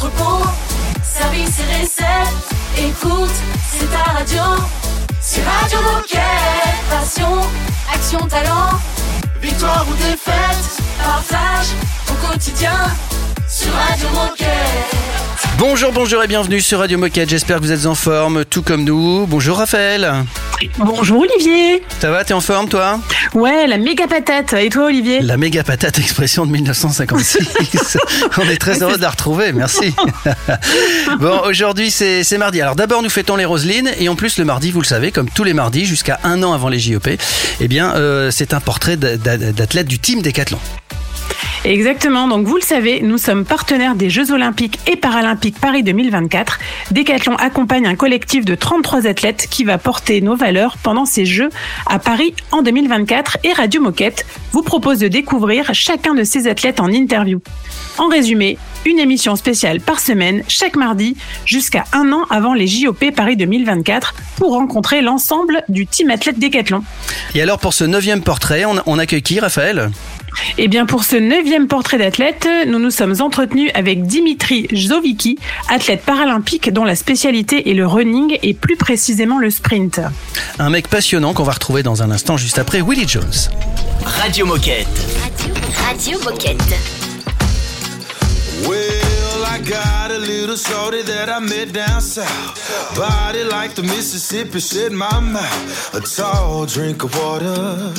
entrepôt, service et recettes. Écoute, c'est ta radio. C'est Radio Moquette. Passion, action, talent. Victoire ou défaite, partage au quotidien sur Radio Moquette. Bonjour, bonjour et bienvenue sur Radio Moquette. J'espère que vous êtes en forme, tout comme nous. Bonjour Raphaël. Bonjour Olivier. Ça va, t'es en forme toi? Ouais, la méga patate. Et toi Olivier? La méga patate, expression de 1956. On est très heureux de la retrouver, merci. bon, aujourd'hui c'est c'est mardi. Alors d'abord nous fêtons les Roselines et en plus le mardi, vous le savez, comme tous les mardis jusqu'à un an avant les JOP, eh bien euh, c'est un portrait d'a- d'a- d'athlète du team Décathlon. Exactement. Donc vous le savez, nous sommes partenaires des Jeux Olympiques et Paralympiques Paris 2024. Décathlon accompagne un collectif de 33 athlètes qui va porter nos valeurs pendant ces Jeux à Paris en 2024 et Radio Moquette vous propose de découvrir chacun de ces athlètes en interview. En résumé, une émission spéciale par semaine chaque mardi jusqu'à un an avant les JOP Paris 2024 pour rencontrer l'ensemble du team athlète Décathlon. Et alors pour ce neuvième portrait, on, on accueille qui Raphaël? Eh bien, pour ce neuvième portrait d'athlète, nous nous sommes entretenus avec Dimitri Zovicki, athlète paralympique dont la spécialité est le running et plus précisément le sprint. Un mec passionnant qu'on va retrouver dans un instant juste après Willie Jones. Radio Moquette. Radio Moquette. Well, I got a little shorty that I met down south. Body like the Mississippi, shit my mouth. A tall drink of water.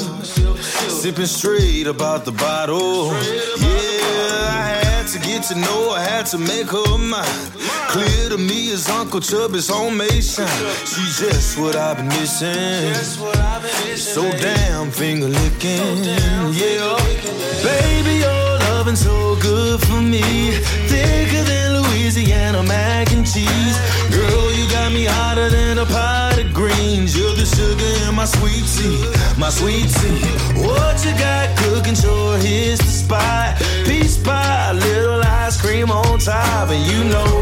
Sipping straight about the bottle. Yeah, I had to get to know I had to make her mine. Clear to me as Uncle Chubby's homemade shine. She's just what I've been missing. So damn finger licking. Yeah, baby, your loving so good for me. Thicker than Louisiana mac and cheese. Girl, you got me hotter than a pot of greens. You're the sugar in my sweet tea, my sweet tea. What you got cooking? Sure, here's the spot. Peach pie, little ice cream on top, and you know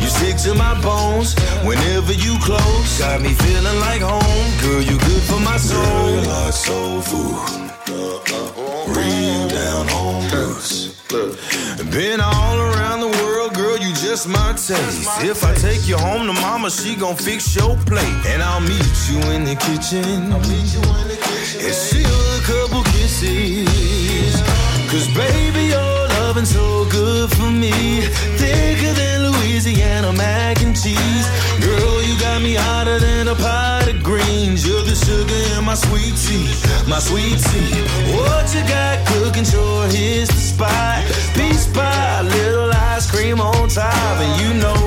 you stick to my bones whenever you close. Got me feeling like home, girl. You good for my soul. Girl, like soul food. Real down home roots. Been all around the world, girl, you just my taste. If I take you home to mama, she gon' fix your plate. And I'll meet you in the kitchen. And steal a couple kisses. Cause baby, loving so good for me. Thicker than Louisiana mac and cheese. Girl, you got me hotter than a pot of greens. You're the sugar in my sweet tea, my sweet tea. What you got cooking? Sure, here's the spot. Peach pie, little ice cream on top, and you know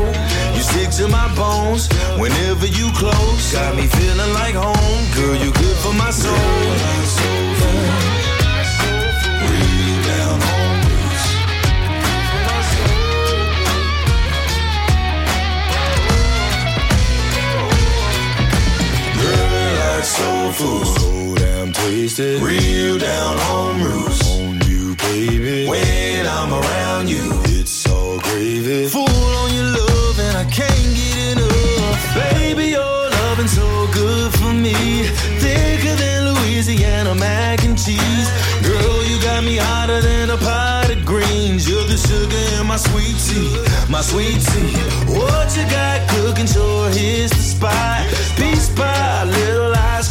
you stick to my bones whenever you close. Got me feeling like home, girl. You good for my soul. Soul food, so damn tasted. Real down home roots on you, baby. When I'm around you, it's all gravy. Full on your love, and I can't get enough. Baby, your loving so good for me. Thicker than Louisiana mac and cheese. Girl, you got me hotter than a pot of greens. You're the sugar in my sweet tea, my sweet tea. What you got cooking? Sure, here's the spot. Peach pie,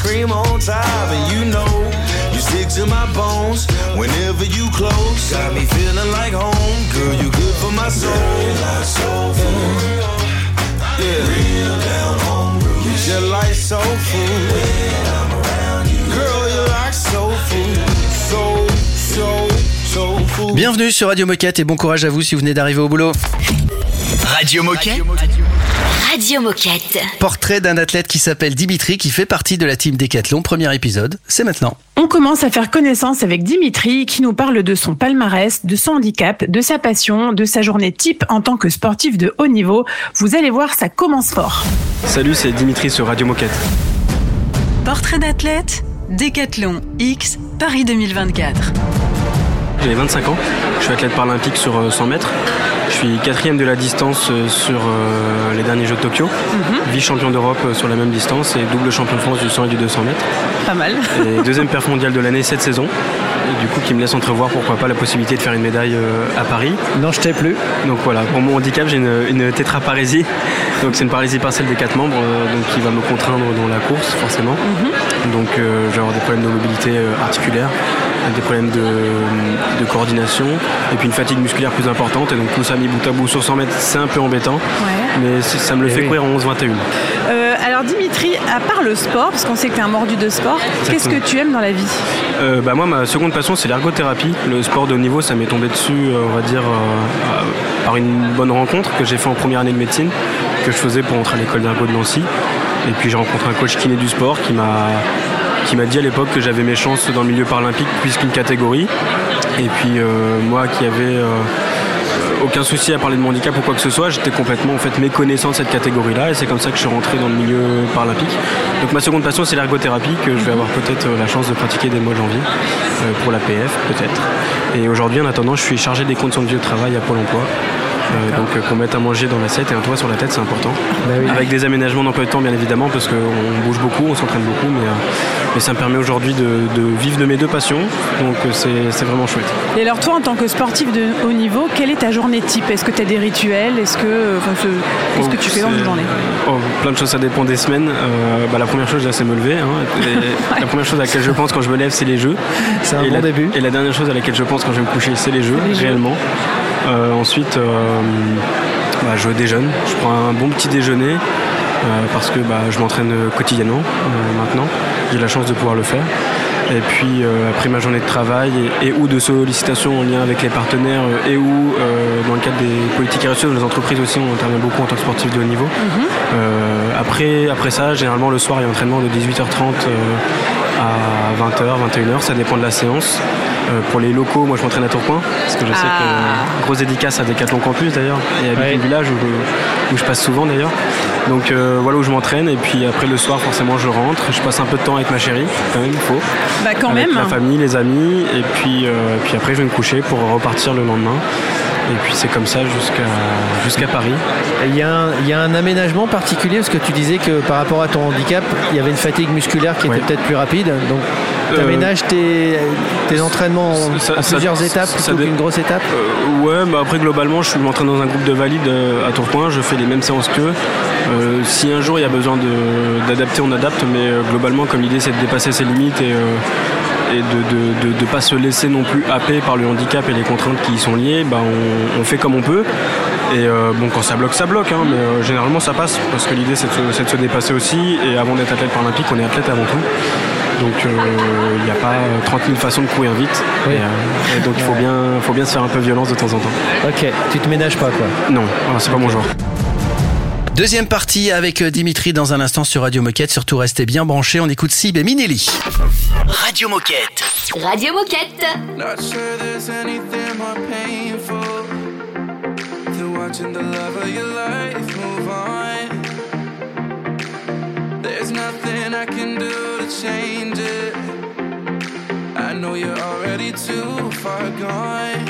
little ice cream on top, and you know you stick to my bones whenever you close. Got me feeling like home, girl. You good for my soul. Like soul food. Yeah. Real down home roots. You just like soul food. When I'm around you. Girl, you like soul food. So, so, soul food. Bienvenue sur Radio Moquette et bon courage à vous si vous venez d'arriver au boulot. Radio Moquette. Radio Moquette. Portrait d'un athlète qui s'appelle Dimitri qui fait partie de la team Décathlon. Premier épisode, c'est maintenant. On commence à faire connaissance avec Dimitri qui nous parle de son palmarès, de son handicap, de sa passion, de sa journée type en tant que sportif de haut niveau. Vous allez voir, ça commence fort. Salut, c'est Dimitri sur Radio Moquette. Portrait d'athlète, Décathlon X, Paris 2024. J'ai 25 ans, je suis athlète paralympique sur euh, 100 mètres. Je suis quatrième de la distance euh, sur euh, les derniers Jeux de Tokyo, vice-champion d'Europe euh, sur la même distance et double champion de France du 100 et du 200 mètres. Pas mal. Et deuxième perf mondial de l'année cette saison. et du coup qui me laisse entrevoir pourquoi pas la possibilité de faire une médaille à Paris. Non, je t'ai plus. Donc voilà, pour mon handicap, j'ai une, une tétraparésie. Donc c'est une paralysie partielle des quatre membres, donc qui va me contraindre dans la course forcément. Donc euh, je vais avoir des problèmes de mobilité articulaire, des problèmes de, de coordination, et puis une fatigue musculaire plus importante. Et donc tout ça mis bout à bout sur 100 mètres, c'est un peu embêtant, mais ça me le Eh fait oui. courir en 11-21. Euh, alors Dimitri, à part le sport, parce qu'on sait que tu es un mordu de sport, qu'est-ce que tu aimes dans la vie? Euh, bah moi, ma seconde passion, c'est l'ergothérapie. Le sport de haut niveau, ça m'est tombé dessus, euh, on va dire, euh, euh, par une bonne rencontre que j'ai fait en première année de médecine, que je faisais pour entrer à l'école d'ergo de Nancy. Et puis j'ai rencontré un coach kiné du sport qui m'a qui m'a dit à l'époque que j'avais mes chances dans le milieu paralympique puisqu'une catégorie. Et puis euh, moi qui avais euh, aucun souci à parler de mon handicap ou quoi que ce soit, j'étais complètement en fait méconnaissant de cette catégorie-là et c'est comme ça que je suis rentré dans le milieu paralympique. Donc ma seconde passion c'est l'ergothérapie que je vais avoir peut-être euh, la chance de pratiquer dès le mois de janvier pour la PF peut-être. Et aujourd'hui en attendant je suis chargé des conditions de vie au travail à Pôle Emploi. Euh, donc euh, qu'on mette à manger dans l'assiette et un toit sur la tête c'est important. Bah oui. Avec des aménagements d'emploi de temps bien évidemment parce qu'on bouge beaucoup, on s'entraîne beaucoup mais, euh, mais ça me permet aujourd'hui de, de vivre de mes deux passions donc c'est vraiment chouette. Et alors toi, en tant que sportif de haut niveau, quelle est ta journée type? Est-ce que tu as des rituels? Est-ce que, enfin, ce- qu'est-ce que tu fais dans une C'est- journée? Oh, Plein de choses, ça dépend des semaines. Euh, bah, la première chose, c'est me lever. hein. Et La première chose à laquelle je pense quand je me lève, c'est les jeux. C'est un et bon la, début. Et la dernière chose à laquelle je pense quand je vais me coucher, c'est les jeux, les réellement. Ensuite, euh, bah, je déjeune. Je prends un bon petit déjeuner euh, parce que bah, je m'entraîne quotidiennement euh, maintenant. J'ai la chance de pouvoir le faire. Et puis euh, après ma journée de travail et, et ou de sollicitation en lien avec les partenaires euh, et ou euh, dans le cadre des politiques RSE, les entreprises aussi, on intervient beaucoup en tant que sportif de haut niveau. Euh, après, après ça, généralement le soir, il y a un entraînement de 18h30 euh, à 20h, 21h, ça dépend de la séance. Euh, pour les locaux, moi je m'entraîne à Tourcoing, parce que je sais Ah. que grosse dédicace à Decathlon Campus d'ailleurs, et à Ouais. Village où je, où je passe souvent d'ailleurs. Donc euh, voilà où je m'entraîne, et puis après le soir, forcément, je rentre, je passe un peu de temps avec ma chérie, quand même, il faut. Bah quand avec même. la famille, les amis, et puis, euh, puis après je vais me coucher pour repartir le lendemain. Et puis c'est comme ça jusqu'à jusqu'à Paris. Il y, a un, il y a un aménagement particulier parce que tu disais que par rapport à ton handicap, il y avait une fatigue musculaire qui était peut-être plus rapide. Donc, tu Euh, aménages tes, tes entraînements en, ça- en ça- plusieurs ça- étapes plutôt qu'une grosse étape. Euh, ouais, bah après globalement, je m'entraîne dans un groupe de valides euh, à Tourcoing, je fais les mêmes séances qu'eux. Euh, si un jour il y a besoin d'adapter, on adapte, mais globalement, comme l'idée c'est de dépasser ses limites et, euh, et de ne pas se laisser non plus happer par le handicap et les contraintes qui y sont liées, bah, on, on fait comme on peut. Et euh, bon, quand ça bloque, ça bloque, hein, mais euh, généralement ça passe parce que l'idée c'est de, se- c'est de se dépasser aussi. Et avant d'être athlète paralympique, on est athlète avant tout. Donc euh, il n'y a pas euh, 30 000 façons de courir vite. Oui. Et, et donc il faut bien, faut bien se faire un peu violence de temps en temps. Ok, tu te ménages pas quoi. Non, voilà, c'est pas mon genre. Deuxième partie avec euh, Dimitri dans un instant sur Radio Moquette. Surtout restez bien branchés. On écoute Sib et Minelli. Radio Moquette. Radio Moquette. Not sure there's anything more painful than watching the love of your life move on. There's nothing I can do to change it. I know you're already too far gone.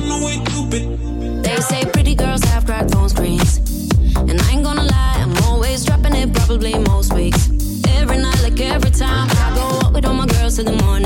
Know we could be. They say pretty girls have cracked phone screens. And I ain't gonna lie, I'm always dropping it probably most weeks. Every night, like every time, I go out with all my girls till the morning.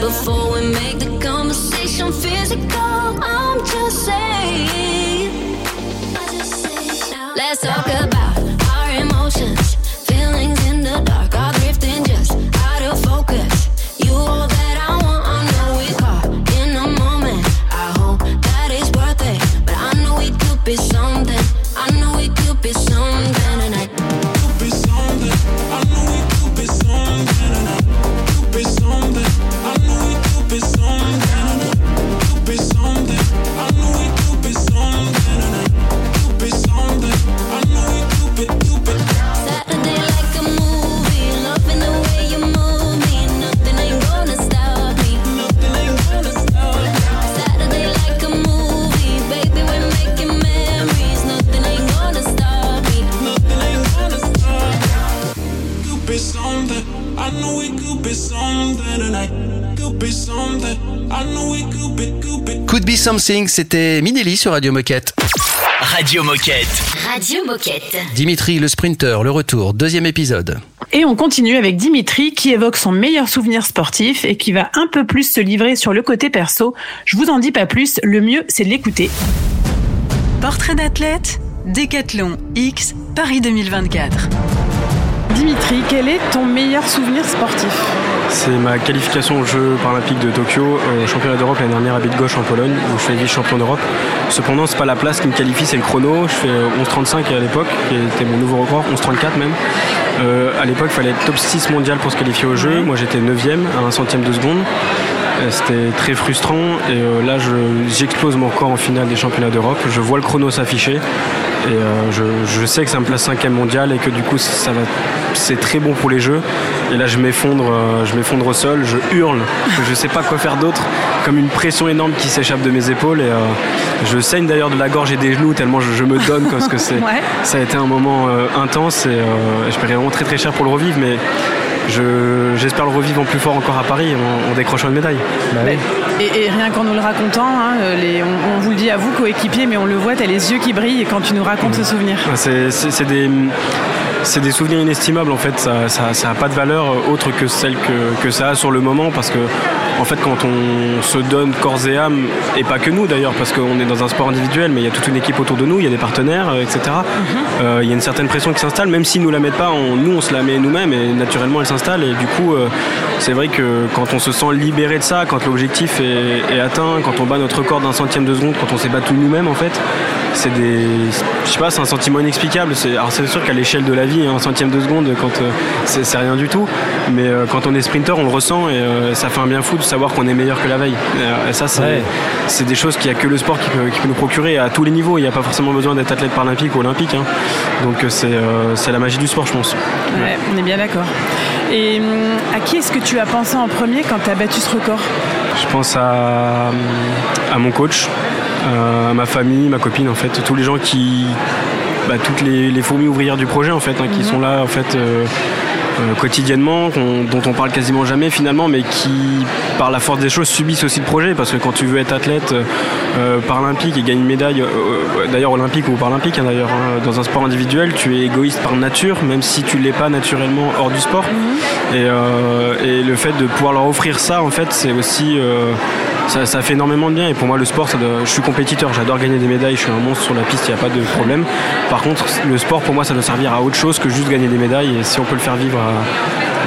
Before we make the conversation physical, Something, c'était Minelli sur Radio Moquette. Radio Moquette. Radio Moquette. Dimitri le sprinter, le retour, deuxième épisode. Et on continue avec Dimitri qui évoque son meilleur souvenir sportif et qui va un peu plus se livrer sur le côté perso. Je vous en dis pas plus, le mieux c'est de l'écouter. Portrait d'athlète, Décathlon X, Paris 2024. Dimitri, quel est ton meilleur souvenir sportif? C'est ma qualification aux Jeux paralympiques de Tokyo, euh, championnat d'Europe l'année dernière à Bydgoszcz en Pologne, où je fais vice-champion d'Europe. Cependant, c'est pas la place qui me qualifie, c'est le chrono. Je fais 11.35 à l'époque, qui était mon nouveau record, 11.34 même. Euh, à l'époque, il fallait être top 6 mondial pour se qualifier aux Jeux. Moi, j'étais 9ème à un centième de seconde. Euh, C'était très frustrant et euh, là je- j'explose mon record en finale des championnats d'Europe. Je vois le chrono s'afficher et euh, je, je sais que ça me place 5 mondial et que du coup ça va, c'est très bon pour les jeux. Et là je m'effondre, euh, je m'effondre au sol, je hurle, je sais pas quoi faire d'autre, comme une pression énorme qui s'échappe de mes épaules et euh, je saigne d'ailleurs de la gorge et des genoux tellement je, je me donne parce que c'est, Ouais. ça a été un moment intense et je paierai vraiment très très cher pour le revivre mais je- j'espère le revivre en plus fort encore à Paris en, en décrochant une médaille. Et, et rien qu'en nous le racontant, hein, euh, les- on, on vous le dit à vous, coéquipiers, mais on le voit, t'as les yeux qui brillent quand tu nous racontes ce souvenir. C'est des, c'est des souvenirs inestimables en fait, ça n'a ça, pas de valeur euh, autre que celle que, que ça a sur le moment parce que en fait quand on se donne corps et âme, et pas que nous d'ailleurs parce qu'on est dans un sport individuel mais il y a toute une équipe autour de nous, il y a des partenaires, euh, etc. Euh, Il y a une certaine pression qui s'installe, même s'ils nous la mettent pas, on- nous on se la met nous-mêmes et naturellement elle s'installe et du coup euh, c'est vrai que quand on se sent libéré de ça, quand l'objectif est, est atteint, quand on bat notre record d'un centième de seconde, quand on s'est battu nous-mêmes en fait, c'est des je sais pas c'est un sentiment inexplicable. C'est alors c'est sûr qu'à l'échelle de la vie un centième de seconde quand euh, c'est rien du tout. Mais quand on est sprinter on le ressent et ça fait un bien fou de savoir qu'on est meilleur que la veille et, euh, et ça c'est Ouais. des choses qu'il n'y a que le sport qui peut, qui peut nous procurer à tous les niveaux il n'y a pas forcément besoin d'être athlète paralympique ou olympique hein. donc euh, c'est euh, c'est la magie du sport je pense Ouais, on est bien d'accord. Et hum, à qui est-ce que tu as pensé en premier quand tu as battu ce record? Je pense à, à mon coach, à ma famille, ma copine en fait, tous les gens qui, bah, toutes les, les fourmis ouvrières du projet en fait, hein, qui sont là en fait, euh, euh, quotidiennement, dont on parle quasiment jamais finalement, mais qui, par la force des choses, subissent aussi le projet. Parce que quand tu veux être athlète euh, paralympique et gagner une médaille, euh, euh, d'ailleurs olympique ou paralympique, hein, d'ailleurs, hein, dans un sport individuel, tu es égoïste par nature, même si tu l'es pas naturellement hors du sport. Et, euh, et le fait de pouvoir leur offrir ça, en fait, c'est aussi. Ça, fait énormément de bien et pour moi le sport, ça doit- je suis compétiteur, j'adore gagner des médailles, je suis un monstre sur la piste, il n'y a pas de problème. Par contre, le sport pour moi ça doit servir à autre chose que juste gagner des médailles et si on peut le faire vivre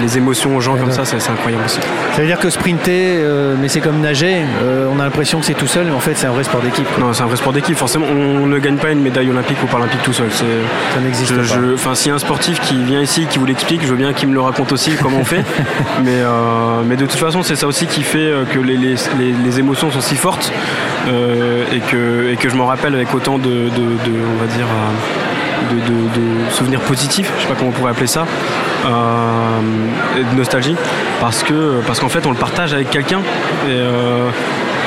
les émotions aux gens comme ça, c'est incroyable aussi. Ça veut dire que sprinter, euh, mais c'est comme nager, euh, on a l'impression que c'est tout seul, mais en fait c'est un vrai sport d'équipe. Non, c'est un vrai sport d'équipe. Forcément, on ne gagne pas une médaille olympique ou paralympique tout seul. Ça n'existe pas. Enfin, s'il y a un sportif qui vient ici, qui vous l'explique, je veux bien qu'il me le raconte aussi comment on fait. mais, euh, mais de toute façon, c'est ça aussi qui fait que les, les- les- les émotions sont si fortes et, que, et que je m'en rappelle avec autant de, de- de- on va dire, de, souvenirs positifs. Je sais pas comment on pourrait appeler ça. euh, et de nostalgie parce que parce qu'en fait on le partage avec quelqu'un euh,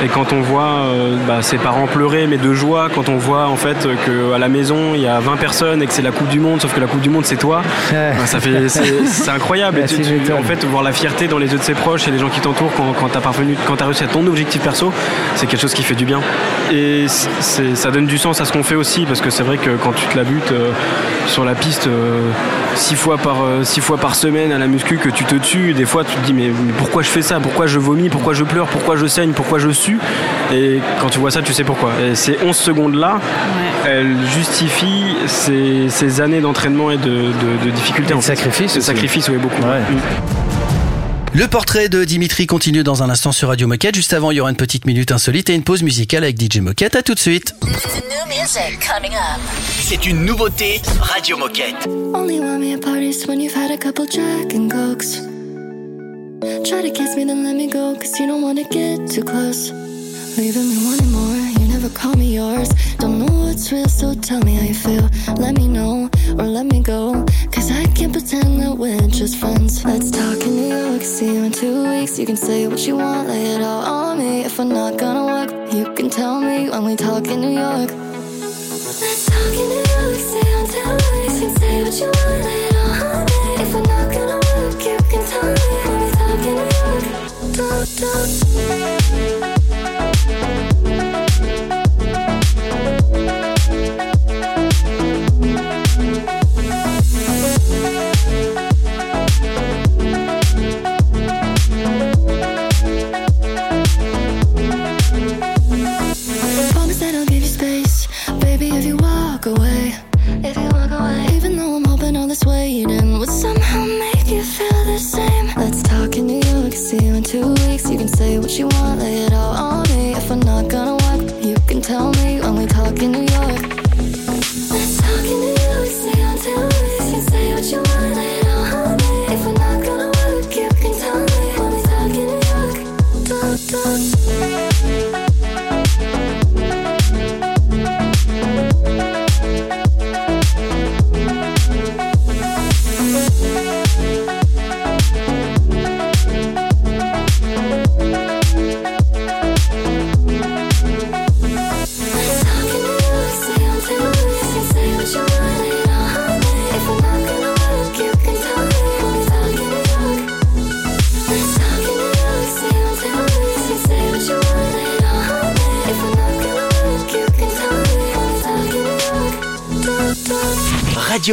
et quand on voit euh, bah, ses parents pleurer mais de joie quand on voit en fait que à la maison il y a 20 personnes et que c'est la coupe du monde sauf que la coupe du monde c'est toi. Ouais. bah, ça fait c'est incroyable. Et Ouais, tu- tu tu- m'étonnes. en fait voir la fierté dans les yeux de ses proches et les gens qui t'entourent quand, quand t'as parvenu quand t'as réussi à ton objectif perso c'est quelque chose qui fait du bien. Et ça donne du sens à ce qu'on fait aussi parce que c'est vrai que quand tu te la butes euh, sur la piste euh, six fois par euh, six fois par semaine à la muscu que tu te tues des fois tu te dis mais, mais pourquoi je fais ça? Pourquoi je vomis? Pourquoi je pleure? Pourquoi je saigne? Pourquoi je sue? Et quand tu vois ça tu sais pourquoi et ces 11 secondes là elles justifient ces, ces années d'entraînement et de, de, de difficultés Et de oui beaucoup Ouais. Mm. Le portrait de Dimitri continue dans un instant sur Radio Moquette. Juste avant, il y aura une petite minute insolite et une pause musicale avec DJ Moquette. À tout de suite. C'est une nouveauté Radio Moquette. Only want me at parties when you've had a couple Jack and Cokes. Try to kiss me, then let me go, cause you don't wanna get too close. Leaving me wanting more, you never call me yours. Don't know what's real, so tell me how you feel. Let me know, or let me go, cause I can't pretend that we're just friends. Let's talk in New York, see you in two weeks. You can say what you want, lay it all on me. If we're not gonna work, you can tell me when we talk in New York. Let's talk in New York, stay on two weeks. You can say what you want, Do,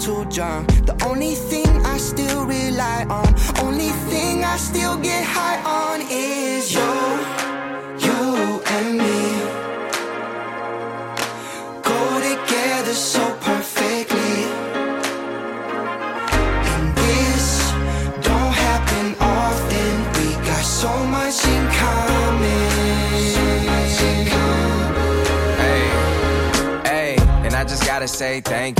Too drunk. The only thing I still rely on, only thing I still get high on is you, you and me. Go together so perfectly. And this don't happen often. We got so much in common. Hey, hey, and I just gotta say thank you.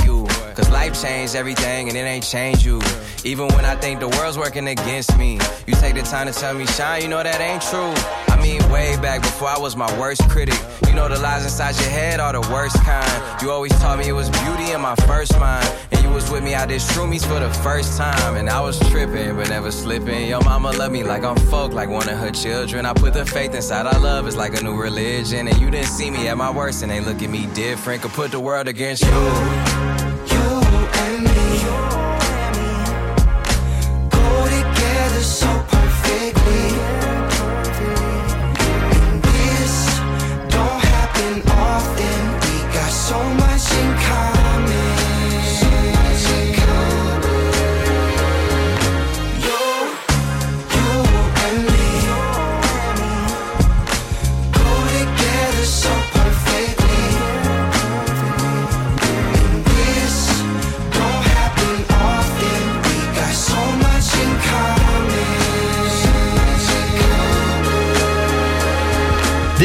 Cause life changed everything and it ain't changed you. Even when I think the world's working against me, you take the time to tell me, Shine, you know that ain't true. I mean, way back before I was my worst critic. You know the lies inside your head are the worst kind. You always taught me it was beauty in my first mind. And you was with me, I did shroomies for the first time. And I was tripping, but never slipping. Your mama love me like I'm folk, like one of her children. I put the faith inside our love, it's like a new religion. And you didn't see me at my worst, and they look at me different. Could put the world against you.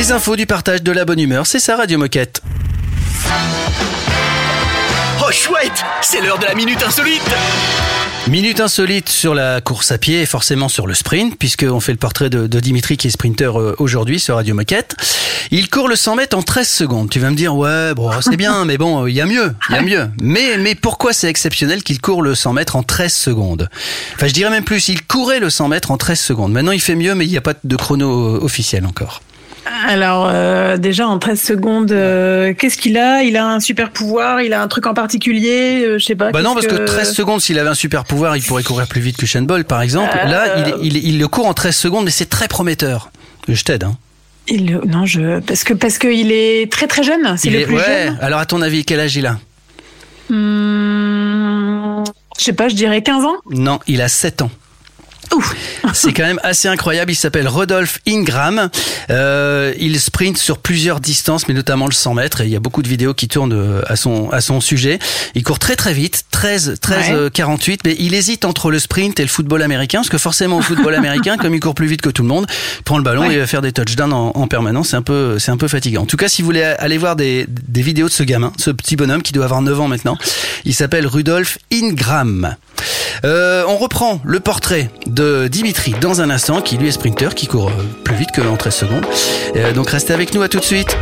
Des infos, du partage, de la bonne humeur, c'est ça Radio Moquette. Oh chouette, c'est l'heure de la minute insolite. Minute insolite sur la course à pied et forcément sur le sprint, puisqu'on fait le portrait de, de Dimitri qui est sprinter euh, aujourd'hui sur Radio Moquette. Il court le 100 mètres en 13 secondes. Tu vas me dire, ouais, bon, c'est bien, mais bon, il y a mieux, il y a mieux. Mais, mais pourquoi c'est exceptionnel qu'il court le 100 mètres en 13 secondes? Enfin, je dirais même plus, il courait le 100 mètres en 13 secondes. Maintenant, il fait mieux, mais il n'y a pas de chrono euh, officiel encore. Alors euh, déjà en 13 secondes, euh, qu'est-ce qu'il a? Il a un super pouvoir, il a un truc en particulier, euh, je sais pas. Bah non, parce que 13 secondes, s'il avait un super pouvoir, il pourrait courir plus vite que Shane Ball, par exemple. Là, il, il, il le court en 13 secondes, mais c'est très prometteur. Je t'aide, hein. Il non, je parce que parce que il est très très jeune. C'est le est- plus ouais. jeune. Alors, à ton avis, quel âge il a? Hmm, je sais pas, je dirais 15 ans. Non, il a 7 ans. C'est quand même assez incroyable. Il s'appelle Rodolphe Ingram. Euh, il sprint sur plusieurs distances, mais notamment le 100 mètres. Et il y a beaucoup de vidéos qui tournent euh, à son à son sujet. Il court très très vite, 13 13 Ouais. euh, 48. Mais il hésite entre le sprint et le football américain, parce que forcément au football américain, comme il court plus vite que tout le monde, il prend le ballon et il va faire des touchdowns en, en permanence. C'est un peu c'est un peu fatigant. En tout cas, si vous voulez aller voir des des vidéos de ce gamin, ce petit bonhomme qui doit avoir 9 ans maintenant, il s'appelle Rudolf Ingram. Euh, on reprend le portrait de Dimitri dans un instant, qui lui est sprinter, qui court euh, plus vite que en 13 secondes. Euh, donc restez avec nous, à tout de suite.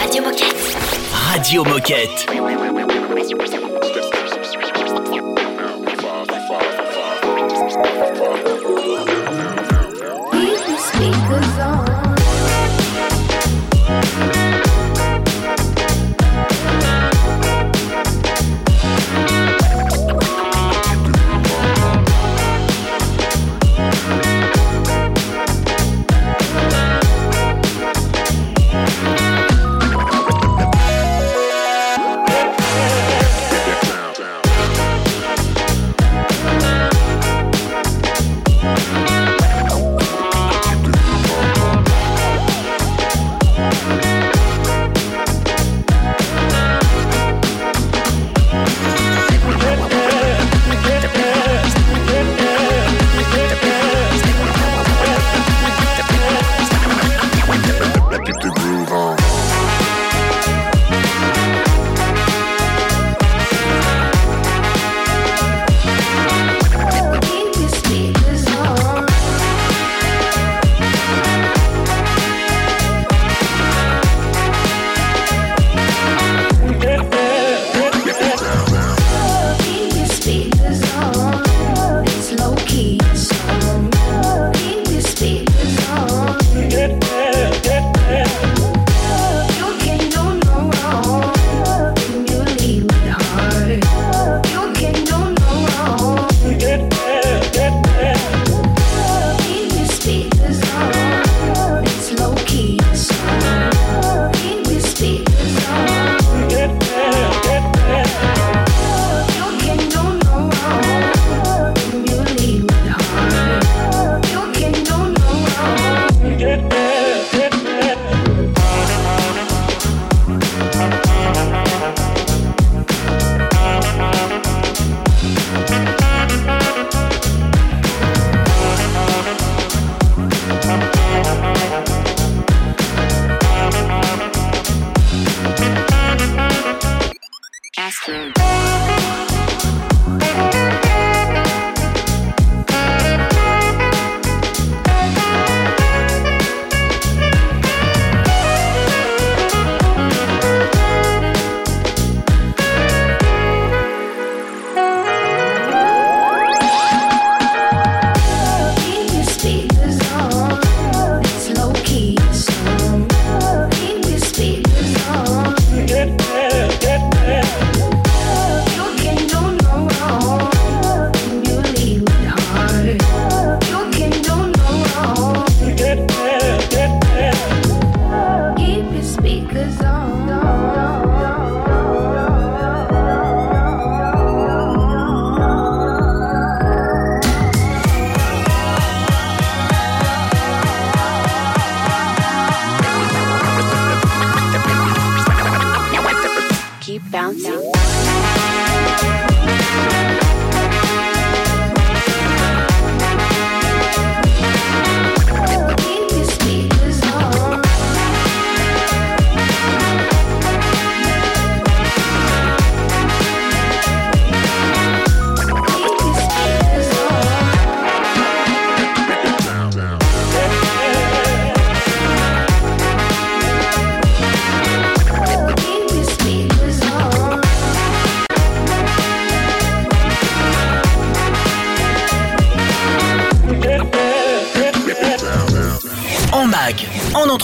Radio Moquette. Radio Moquette.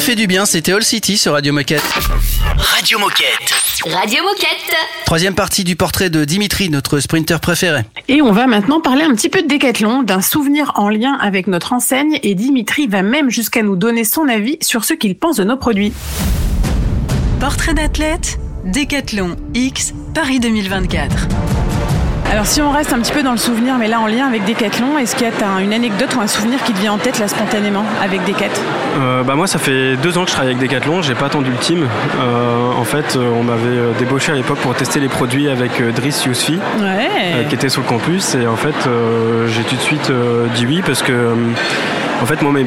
Ça fait du bien, c'était All City sur Radio Moquette. Radio Moquette. Radio Moquette. Troisième partie du portrait de Dimitri, notre sprinter préféré. Et on va maintenant parler un petit peu de Décathlon, d'un souvenir en lien avec notre enseigne et Dimitri va même jusqu'à nous donner son avis sur ce qu'il pense de nos produits. Portrait d'athlète, Décathlon X Paris 2024. Alors si on reste un petit peu dans le souvenir, mais là en lien avec Decathlon, est-ce qu'il y a une anecdote ou un souvenir qui te vient en tête là spontanément avec Decat Euh, bah moi ça fait deux ans que je travaille avec Decathlon, j'ai pas attendu le team. Euh, en fait euh, on m'avait débauché à l'époque pour tester les produits avec Driss Yousfi Ouais. euh, qui était sur le campus et en fait j'ai tout de suite dit oui parce que en fait moi mes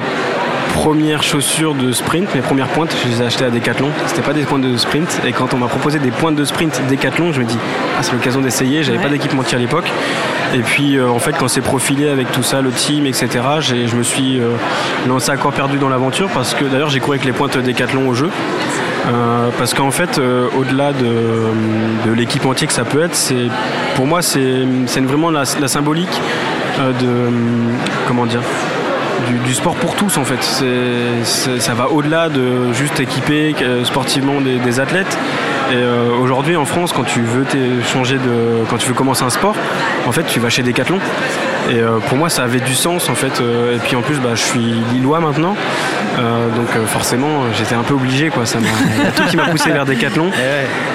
premières chaussures de sprint, mes premières pointes, je les ai achetées à Decathlon. C'était pas des pointes de sprint. Et quand on m'a proposé des pointes de sprint Decathlon, je me dis, ah, c'est l'occasion d'essayer. J'avais Ouais. pas d'équipementier à l'époque. Et puis, euh, en fait, quand c'est profilé avec tout ça, le team, etc., je me suis euh, lancé à corps perdu dans l'aventure parce que d'ailleurs, j'ai couru avec les pointes Decathlon au jeu. Euh, parce qu'en fait, euh, au-delà de, de l'équipementier que ça peut être, c'est pour moi, c'est c'est vraiment la, la symbolique euh, de comment dire du, du sport pour tous en fait. Ça va au-delà de juste équiper euh, sportivement des, des athlètes. Et euh, aujourd'hui en France, quand tu veux changer de, quand tu veux commencer un sport, en fait, tu vas chez Decathlon. Et euh, pour moi, ça avait du sens en fait. Et puis en plus, bah, je suis lillois maintenant, Euh, donc forcément, j'étais un peu obligé quoi. Ça m'a, il y a tout qui m'a poussé vers Decathlon.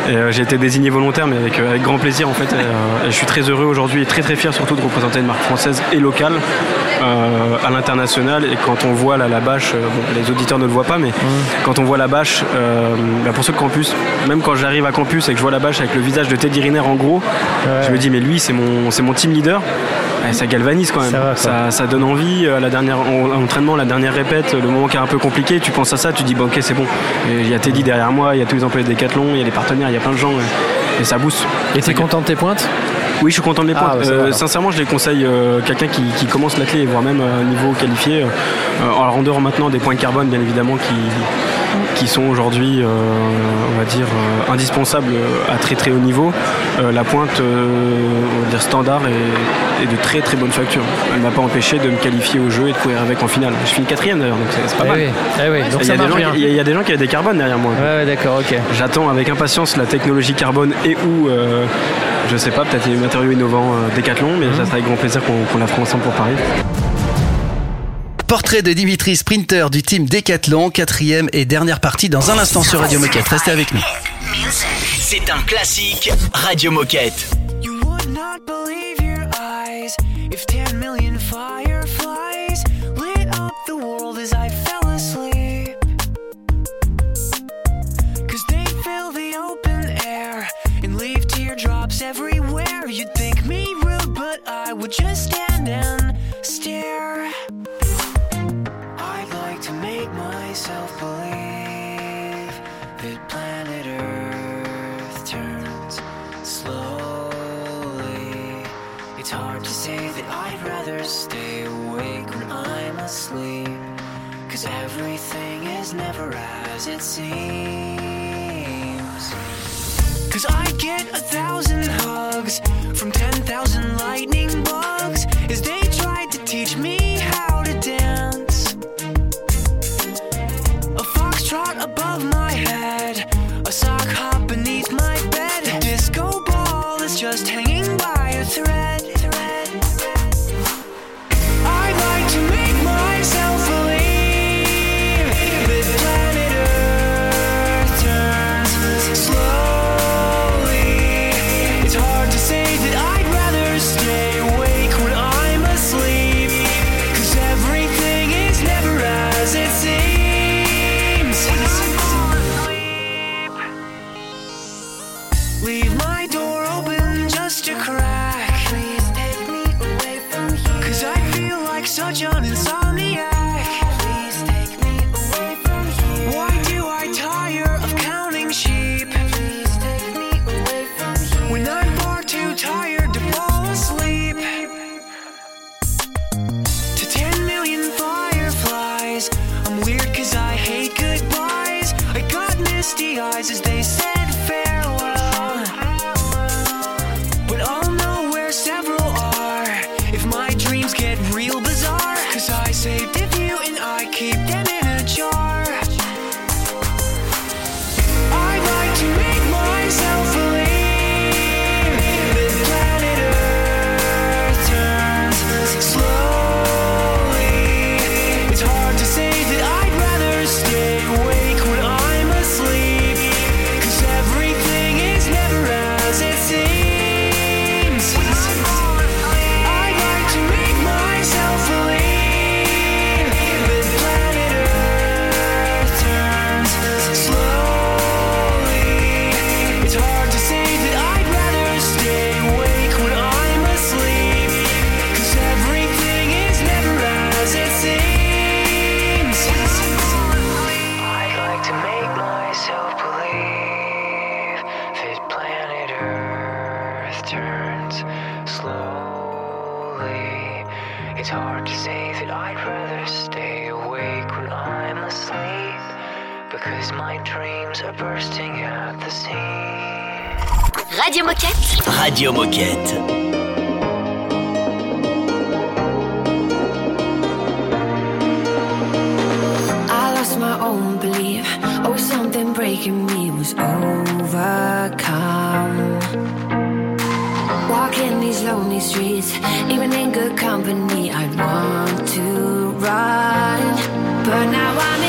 Et euh, j'ai été désigné volontaire, mais avec, avec grand plaisir en fait. Et, et je suis très heureux aujourd'hui et très très fier surtout de représenter une marque française et locale à l'international. Et quand on voit là, la bâche, euh, bon, les auditeurs ne le voient pas, mais quand on voit la bâche, euh, bah, pour ceux de campus, même quand j'arrive à campus et que je vois la bâche avec le visage de Teddy Riner en gros, je me dis mais lui c'est mon c'est mon team leader. Ça galvanise quand même. Ça va, quoi. ça, ça donne envie. euh, la dernière, en, en entraînement, la dernière répète, le moment qui est un peu compliqué, tu penses à ça, tu dis bon, ok, c'est bon. Il y a Teddy derrière moi, il y a tous les employés de Decathlon, il y a les partenaires, il y a plein de gens. Et ça booste. Et t'es content de tes pointes? Oui, je suis content de mes Ah, va, Euh, sincèrement, je les conseille euh, quelqu'un qui, qui commence l'athlé, voire même à un niveau qualifié, euh, en rendant maintenant des points de carbone, bien évidemment, qui, qui sont aujourd'hui, euh, on va dire, euh, indispensables à très très haut niveau. Euh, la pointe, on va dire standard, est, est de très très bonne facture. Elle m'a pas empêché de me qualifier au jeu et de courir avec en finale. Je finis quatrième d'ailleurs, donc c'est pas Eh mal. oui, eh oui, donc il, y a des gens qui- il y a- il y a des gens qui avaient des carbones derrière moi. Ouais, ouais, d'accord, ok. J'attends avec impatience la technologie carbone et ou, je sais pas, peut-être des matériaux innovants euh, Décathlon, mais ça sera avec grand plaisir qu'on qu'on la fera ensemble pour Paris. Portrait de Dimitri Sprinter du team Decathlon, quatrième et dernière partie dans un instant sur Radio Moquette. Restez avec nous. C'est un classique Radio Moquette. You would not believe your eyes if 10 million fireflies lit up the world as I fell asleep. Cause they fill the open air and leave teardrops everywhere. You'd think me rude, but I would just as it seems. Cause I get a thousand hugs from 10,000 lightning bugs lonely streets, even in good company, I'd want to run. But now I'm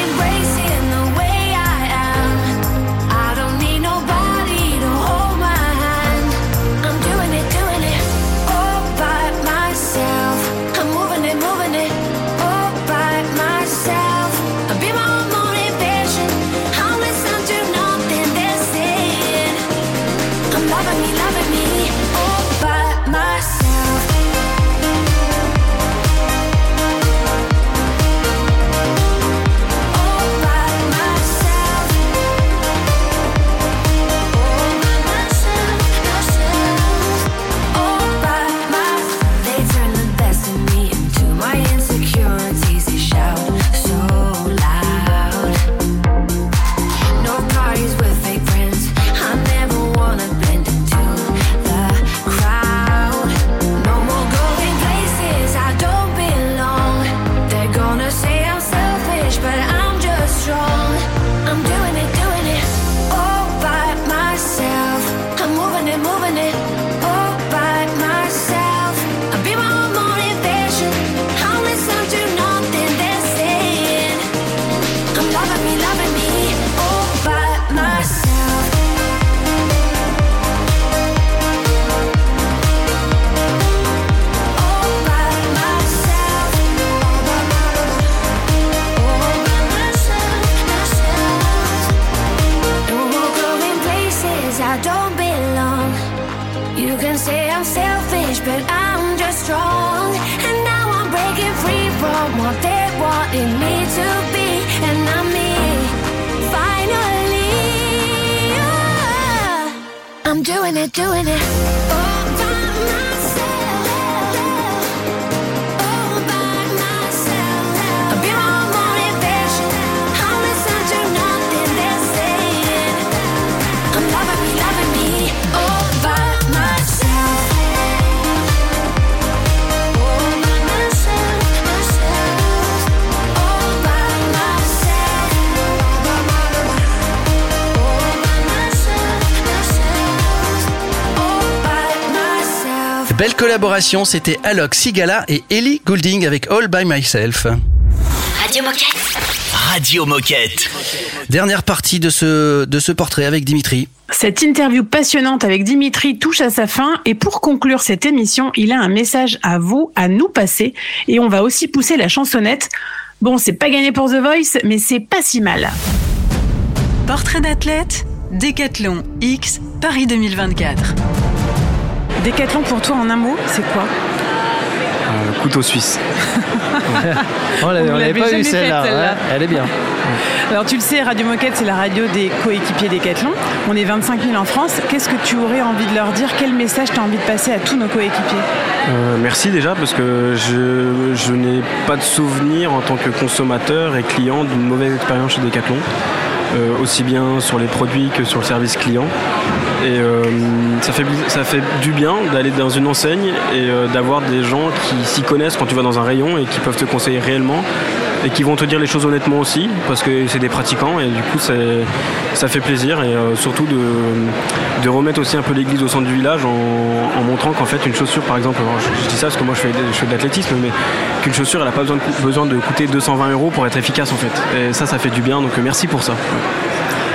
doing it, doing it. Belle collaboration, c'était Alok Sigala et Ellie Goulding avec All By Myself. Radio Moquette. Radio Moquette. Dernière partie de ce, de ce portrait avec Dimitri. Cette interview passionnante avec Dimitri touche à sa fin et pour conclure cette émission, il a un message à vous, à nous passer et on va aussi pousser la chansonnette. Bon, c'est pas gagné pour The Voice, mais c'est pas si mal. Portrait d'athlète, Décathlon X Paris 2024. Décathlon pour toi en un mot, c'est quoi Euh, couteau suisse. On l'avait pas jamais vu faite, celle-là. ouais, elle est bien. Alors tu le sais, Radio Moquette, c'est la radio des coéquipiers Décathlon. On est 25 000 en France. Qu'est-ce que tu aurais envie de leur dire? Quel message tu as envie de passer à tous nos coéquipiers? Euh, merci déjà parce que je, je n'ai pas de souvenir en tant que consommateur et client d'une mauvaise expérience chez Decathlon, euh, aussi bien sur les produits que sur le service client. Et euh, ça, fait, ça fait du bien d'aller dans une enseigne et euh, d'avoir des gens qui s'y connaissent quand tu vas dans un rayon et qui peuvent te conseiller réellement et qui vont te dire les choses honnêtement aussi parce que c'est des pratiquants et du coup ça fait plaisir et euh, surtout de, de remettre aussi un peu l'église au centre du village en, montrant qu'en fait une chaussure par exemple, je, dis ça parce que moi je fais, je fais de l'athlétisme mais qu'une chaussure elle n'a pas besoin de, coûter 220 euros pour être efficace en fait et ça ça fait du bien donc merci pour ça.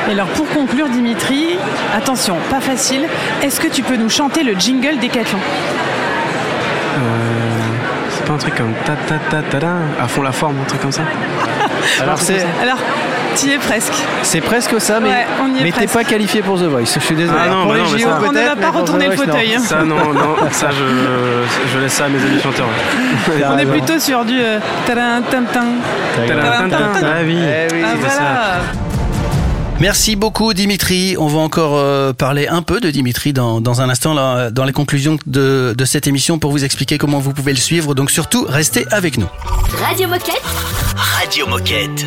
Et alors pour conclure, Dimitri, attention, pas facile. Est-ce que tu peux nous chanter le jingle Décathlon Euh, c'est pas un truc comme ta ta ta ta ta à fond la forme, un truc comme ça Alors c'est Alors, tu y es presque. c'est presque ça, mais, Ouais, on y est mais t'es pas qualifié pour The Voice. Je suis désolé. Ah non, pour bah les non, mais JO ça- On ne va pas retourner le Voice, non. fauteuil. hein. Ça non, non, ça je, je laisse ça à mes amis chanteurs. On est plutôt sur du euh, tadam, tam, tam. Tadam, tam, tam. Ah oui, Eh Ah voilà. ça. Merci beaucoup Dimitri. On va encore euh, parler un peu de Dimitri dans, un instant dans les conclusions de, de, cette émission pour vous expliquer comment vous pouvez le suivre. Donc surtout, restez avec nous. Radio Moquette. Radio Moquette.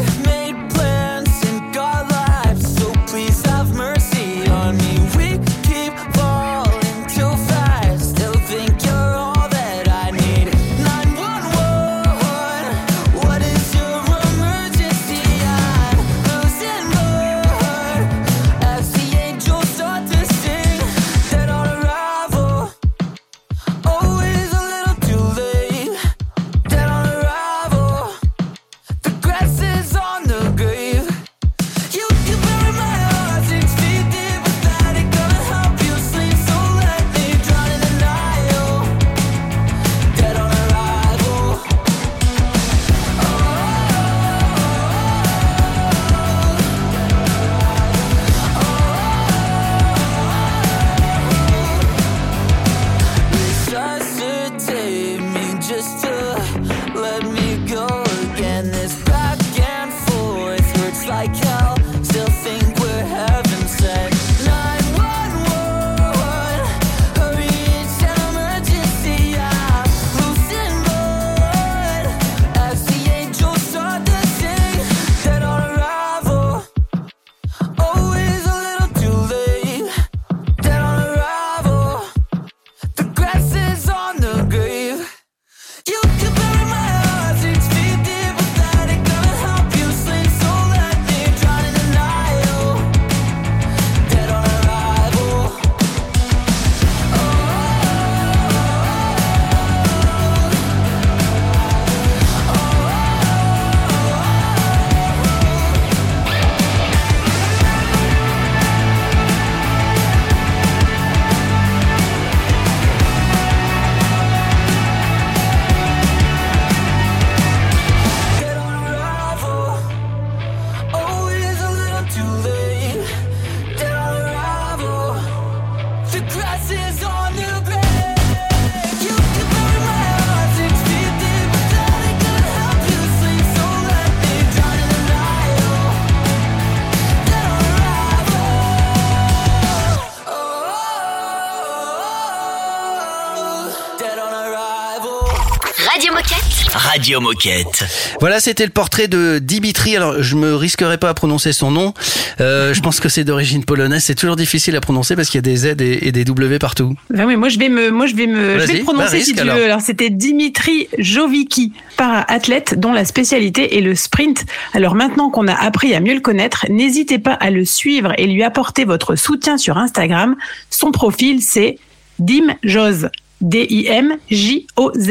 Radio Moquette. Voilà, c'était le portrait de Dimitri. Alors, je me risquerai pas à prononcer son nom. Euh, je pense que c'est d'origine polonaise. C'est toujours difficile à prononcer parce qu'il y a des Z et, et des W partout. Ben oui, moi je vais me, moi je vais me, je vais le prononcer bah, risque, si tu alors. veux. Alors c'était Dimitri Jovicki, para-athlète dont la spécialité est le sprint. Alors maintenant qu'on a appris à mieux le connaître, n'hésitez pas à le suivre et lui apporter votre soutien sur Instagram. Son profil c'est Dimjoz. D-I-M-J-O-Z.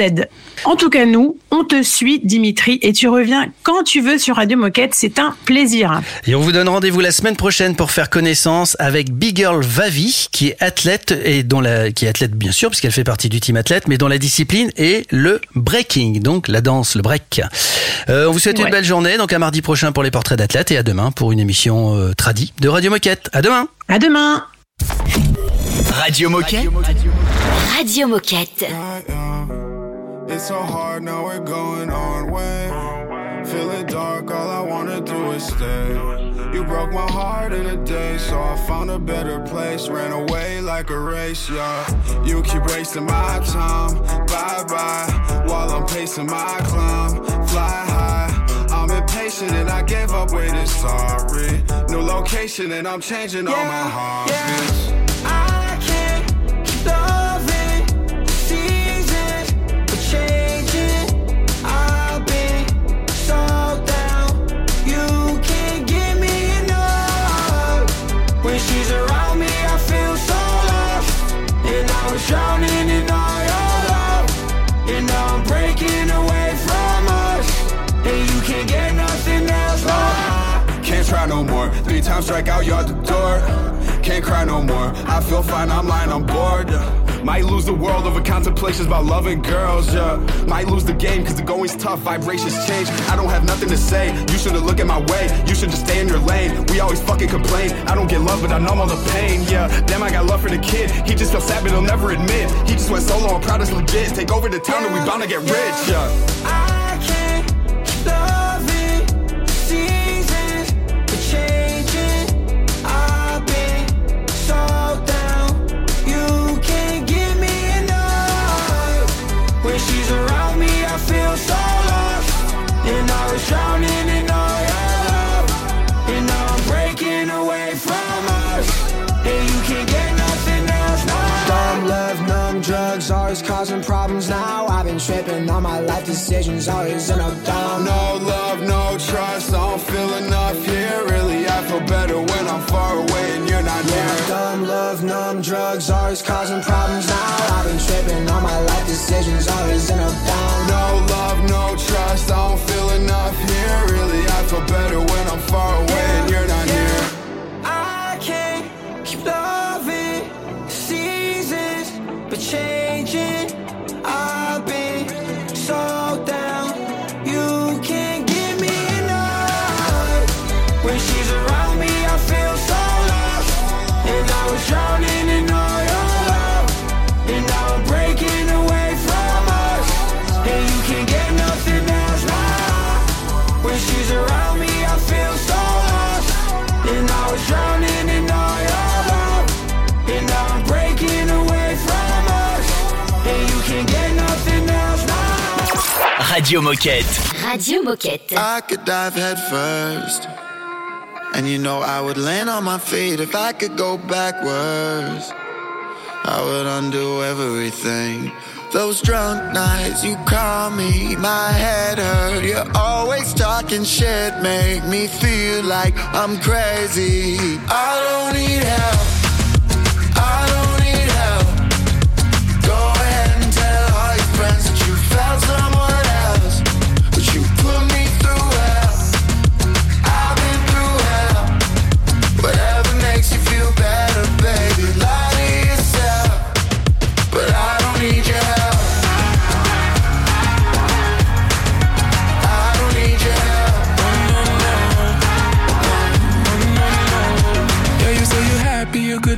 En tout cas, nous, on te suit, Dimitri, et tu reviens quand tu veux sur Radio Moquette. C'est un plaisir. Et on vous donne rendez-vous la semaine prochaine pour faire connaissance avec Big Girl Vavi, qui est athlète et dont la, qui est athlète bien sûr, puisqu'elle fait partie du team athlète, mais dont la discipline est le breaking, donc la danse, le break. Euh, on vous souhaite une belle journée, donc à mardi prochain pour les portraits d'athlètes et à demain pour une émission euh, tradie de Radio Moquette. À demain. À demain. Radio Moquette. Radio Moquette. It's so hard now we're going on way. Feeling dark, all I wanna do is stay. You broke my heart in a day, so I found a better place. Ran away like a race, yeah. You keep wasting my time, bye bye. While I'm pacing my climb, fly high. I'm impatient and I gave up waiting, sorry. New location and I'm changing all my heartbeats. I Strike out, out the door. Can't cry no more. I feel fine, I'm lying, I'm bored. yeah. Might lose the world over contemplations about loving girls, yeah. Might lose the game cause the going's tough, vibrations change. I don't have nothing to say. You shouldn't look at my way. You should just stay in your lane. We always fucking complain. I don't get love, but I numb all the pain, yeah. Damn, I got love for the kid. He just feels sad, but he'll never admit. He just went solo, I'm proud as legit. Take over the town and we bound to get rich, yeah. On my life decisions, always in a down. No love, no trust, I don't feel enough here. Really, I feel better when I'm far away and you're not Yeah, near. dumb love, numb drugs, always causing problems now. I've been tripping on my life decisions, always in a down. No love, no trust, I don't feel enough here. Really, I feel better when I'm far away Radio Moquette. Radio Moquette. I could dive head first. And you know I would land on my feet if I could go backwards. I would undo everything. Those drunk nights you call me, my head hurt. You're always talking shit, make me feel like I'm crazy. I don't need help.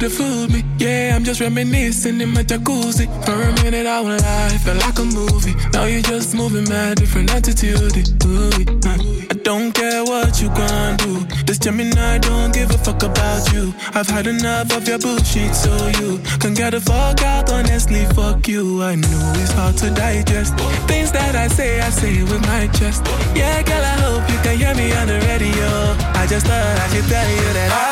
Have fooled me. Yeah, I'm just reminiscing in my jacuzzi. For a minute, I won't lie, felt like a movie. Now you're just moving mad, different attitude. I don't care what you gonna do. This Gemini don't give a fuck about you. I've had enough of your bullshit, so you can get the fuck out. Honestly, fuck you. I know it's hard to digest. Things that I say, I say with my chest. Yeah, girl, I hope you can hear me on the radio. I just thought I should tell you that I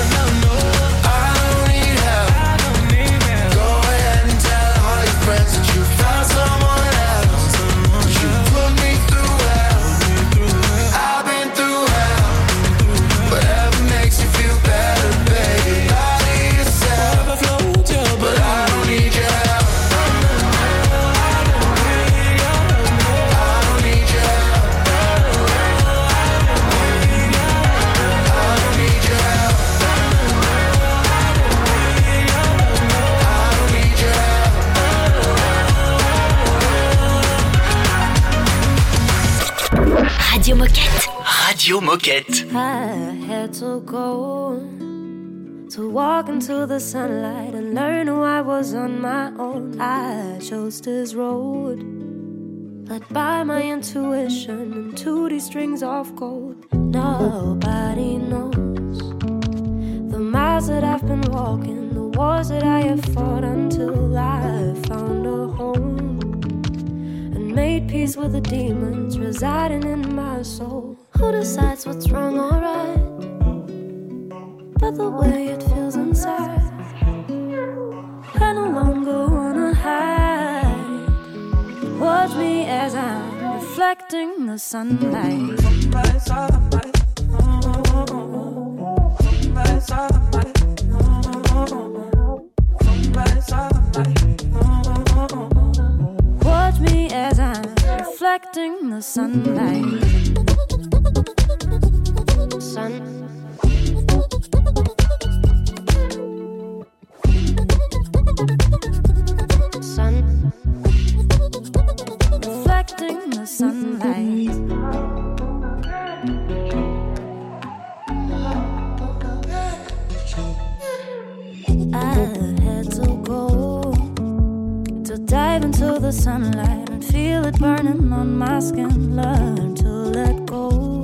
Radio Moquette. I had to go to walk into the sunlight and learn who I was on my own. I chose this road, led by my intuition and 2D strings of gold. Nobody knows the miles that I've been walking, the wars that I have fought until I found a home made peace with the demons residing in my soul. Who decides what's wrong or right? But the way it feels inside. I no longer wanna hide. Watch me as I'm reflecting the sunlight. Reflecting the sunlight. Sun. Sun. Reflecting the sunlight. I had to go to dive into the sunlight feel it burning on my skin. Learn to let go,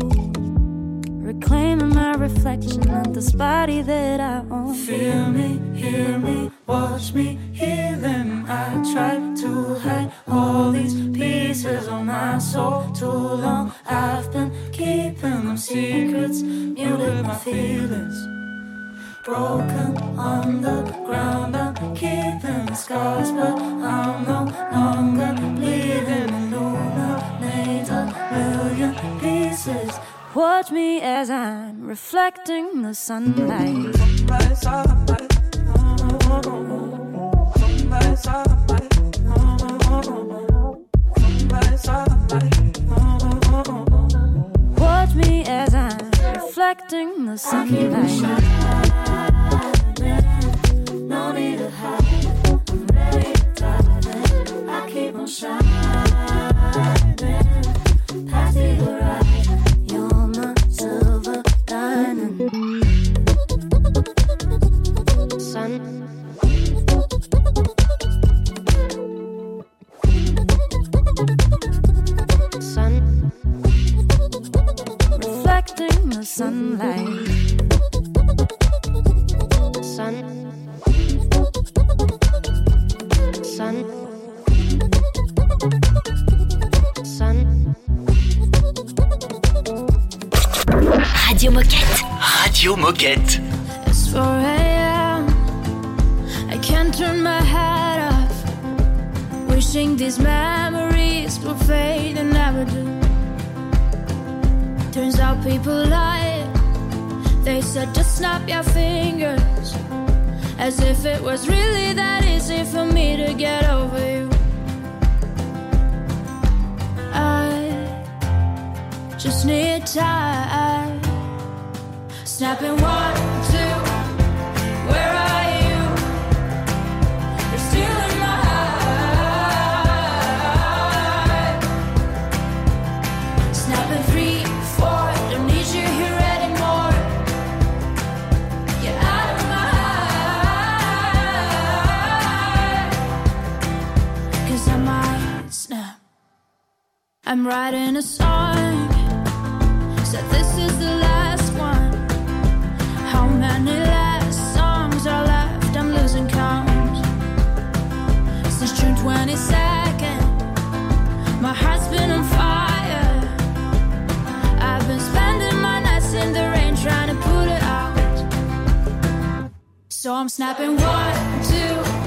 reclaiming my reflection of this body that I own. Feel me, hear me, watch me, hear them. I tried to hide all these pieces of my soul. Too long I've been keeping them secrets, muted my feelings. Broken on the ground, I'm keeping scars, but I'm no longer bleeding. Illuminate a million pieces. Watch me as I'm reflecting the sunlight. Watch me as I'm reflecting the sunlight. No need to hide. So I'm snapping one, two.